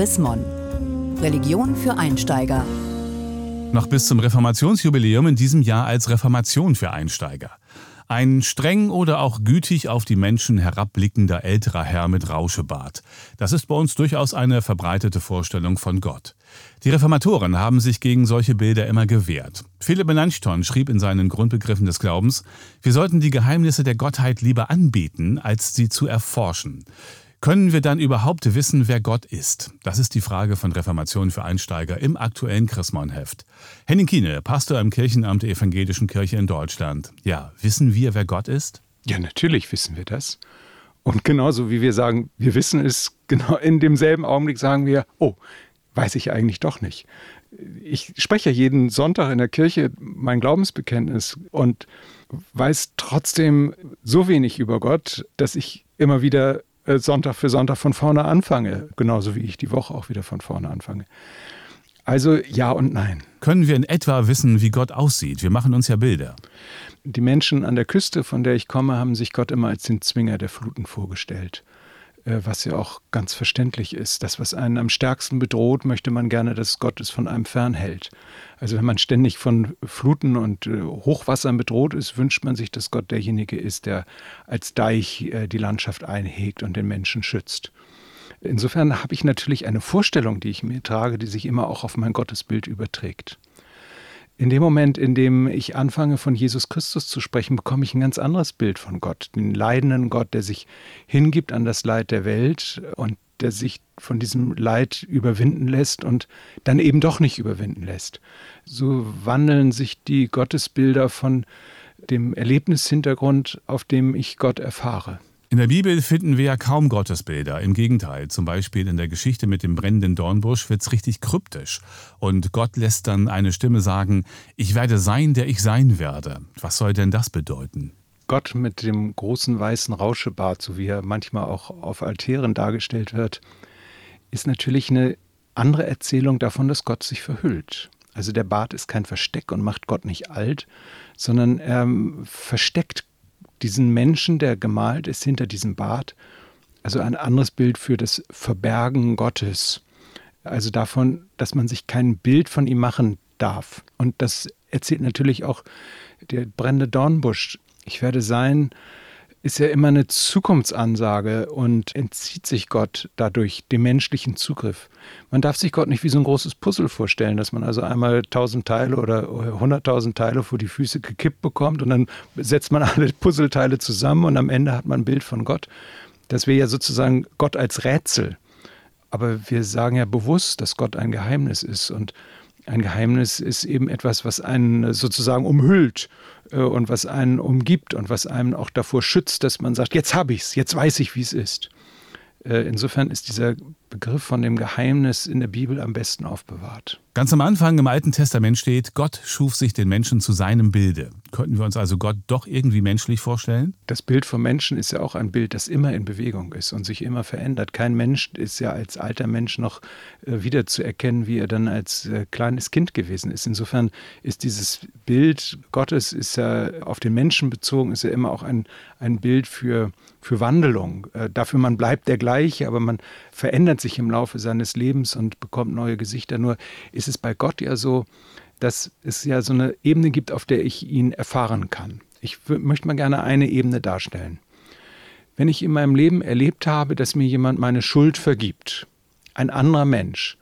Chris Mon. Religion für Einsteiger. Noch bis zum Reformationsjubiläum in diesem Jahr als Reformation für Einsteiger. Ein streng oder auch gütig auf die Menschen herabblickender älterer Herr mit Rauschebart. Das ist bei uns durchaus eine verbreitete Vorstellung von Gott. Die Reformatoren haben sich gegen solche Bilder immer gewehrt. Philipp Melanchthon schrieb in seinen Grundbegriffen des Glaubens, wir sollten die Geheimnisse der Gottheit lieber anbeten, als sie zu erforschen. Können wir dann überhaupt wissen, wer Gott ist? Das ist die Frage von Reformation für Einsteiger im aktuellen Chrismon-Heft. Henning Kiene, Pastor im Kirchenamt der Evangelischen Kirche in Deutschland. Ja, wissen wir, wer Gott ist? Ja, natürlich wissen wir das. Und genauso wie wir sagen, wir wissen es, genau in demselben Augenblick sagen wir, oh, weiß ich eigentlich doch nicht. Ich spreche jeden Sonntag in der Kirche mein Glaubensbekenntnis und weiß trotzdem so wenig über Gott, dass ich immer wieder Sonntag für Sonntag von vorne anfange, genauso wie ich die Woche auch wieder von vorne anfange. Also ja und nein. Können wir in etwa wissen, wie Gott aussieht? Wir machen uns ja Bilder. Die Menschen an der Küste, von der ich komme, haben sich Gott immer als den Zwinger der Fluten vorgestellt. Äh, was ja auch ganz verständlich ist. Das, was einen am stärksten bedroht, möchte man gerne, dass Gott es von einem fernhält. Also wenn man ständig von Fluten und äh, Hochwassern bedroht ist, wünscht man sich, dass Gott derjenige ist, der als Deich äh, die Landschaft einhegt und den Menschen schützt. Insofern habe ich natürlich eine Vorstellung, die ich mir trage, die sich immer auch auf mein Gottesbild überträgt. In dem Moment, in dem ich anfange, von Jesus Christus zu sprechen, bekomme ich ein ganz anderes Bild von Gott. Den leidenden Gott, der sich hingibt an das Leid der Welt und der sich von diesem Leid überwinden lässt und dann eben doch nicht überwinden lässt. So wandeln sich die Gottesbilder von dem Erlebnishintergrund, auf dem ich Gott erfahre. In der Bibel finden wir ja kaum Gottesbilder. Im Gegenteil, zum Beispiel in der Geschichte mit dem brennenden Dornbusch wird es richtig kryptisch. Und Gott lässt dann eine Stimme sagen, ich werde sein, der ich sein werde. Was soll denn das bedeuten? Gott mit dem großen weißen Rauschebart, so wie er manchmal auch auf Altären dargestellt wird, ist natürlich eine andere Erzählung davon, dass Gott sich verhüllt. Also der Bart ist kein Versteck und macht Gott nicht alt, sondern er versteckt diesen Menschen, der gemalt ist hinter diesem Bart, also ein anderes Bild für das Verbergen Gottes. Also davon, dass man sich kein Bild von ihm machen darf. Und das erzählt natürlich auch der brennende Dornbusch. Ich werde sein, ist ja immer eine Zukunftsansage und entzieht sich Gott dadurch dem menschlichen Zugriff. Man darf sich Gott nicht wie so ein großes Puzzle vorstellen, dass man also einmal tausend Teile oder hunderttausend Teile vor die Füße gekippt bekommt und dann setzt man alle Puzzleteile zusammen und am Ende hat man ein Bild von Gott. Das wäre ja sozusagen Gott als Rätsel. Aber wir sagen ja bewusst, dass Gott ein Geheimnis ist und ein Geheimnis ist eben etwas, was einen sozusagen umhüllt äh, und was einen umgibt und was einen auch davor schützt, dass man sagt, jetzt habe ich es, jetzt weiß ich, wie es ist. Äh, insofern ist dieser Begriff von dem Geheimnis in der Bibel am besten aufbewahrt. Ganz am Anfang im Alten Testament steht, Gott schuf sich den Menschen zu seinem Bilde. Könnten wir uns also Gott doch irgendwie menschlich vorstellen? Das Bild vom Menschen ist ja auch ein Bild, das immer in Bewegung ist und sich immer verändert. Kein Mensch ist ja als alter Mensch noch äh, wieder zu erkennen, wie er dann als äh, kleines Kind gewesen ist. Insofern ist dieses Bild Gottes ist ja auf den Menschen bezogen, ist ja immer auch ein, ein Bild für, für Wandelung. Äh, dafür man bleibt der gleiche, aber man verändert sich im Laufe seines Lebens und bekommt neue Gesichter. Nur ist es bei Gott ja so, dass es ja so eine Ebene gibt, auf der ich ihn erfahren kann. Ich möchte mal gerne eine Ebene darstellen. Wenn ich in meinem Leben erlebt habe, dass mir jemand meine Schuld vergibt, ein anderer Mensch,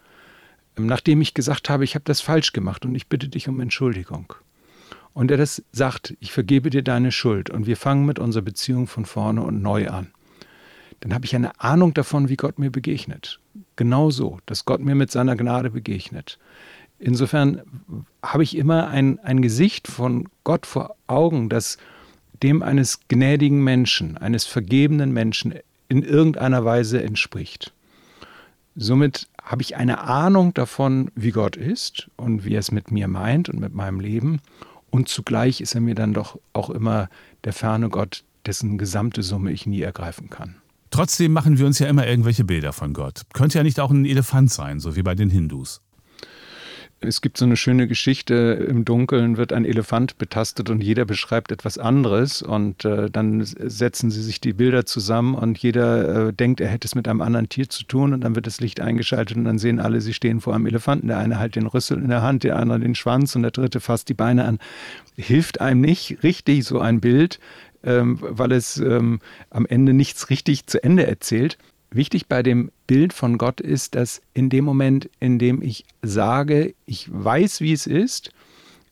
nachdem ich gesagt habe, ich habe das falsch gemacht und ich bitte dich um Entschuldigung. Und er das sagt, ich vergebe dir deine Schuld und wir fangen mit unserer Beziehung von vorne und neu an dann habe ich eine Ahnung davon, wie Gott mir begegnet. Genauso, dass Gott mir mit seiner Gnade begegnet. Insofern habe ich immer ein, ein Gesicht von Gott vor Augen, das dem eines gnädigen Menschen, eines vergebenen Menschen in irgendeiner Weise entspricht. Somit habe ich eine Ahnung davon, wie Gott ist und wie er es mit mir meint und mit meinem Leben. Und zugleich ist er mir dann doch auch immer der ferne Gott, dessen gesamte Summe ich nie ergreifen kann. Trotzdem machen wir uns ja immer irgendwelche Bilder von Gott. Könnte ja nicht auch ein Elefant sein, so wie bei den Hindus. Es gibt so eine schöne Geschichte, im Dunkeln wird ein Elefant betastet und jeder beschreibt etwas anderes und äh, dann setzen sie sich die Bilder zusammen und jeder äh, denkt, er hätte es mit einem anderen Tier zu tun und dann wird das Licht eingeschaltet und dann sehen alle, sie stehen vor einem Elefanten. Der eine halt den Rüssel in der Hand, der andere den Schwanz und der dritte fasst die Beine an. Hilft einem nicht richtig so ein Bild, ähm, weil es ähm, am Ende nichts richtig zu Ende erzählt. Wichtig bei dem Bild von Gott ist, dass in dem Moment, in dem ich sage, ich weiß, wie es ist,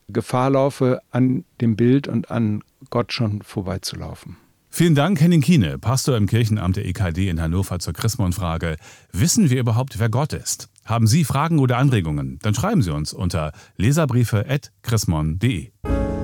Gefahr laufe, an dem Bild und an Gott schon vorbeizulaufen. Vielen Dank, Henning Kiene, Pastor im Kirchenamt der EKD in Hannover zur Chrismon-Frage. Wissen wir überhaupt, wer Gott ist? Haben Sie Fragen oder Anregungen? Dann schreiben Sie uns unter leserbriefe.chrismon.de.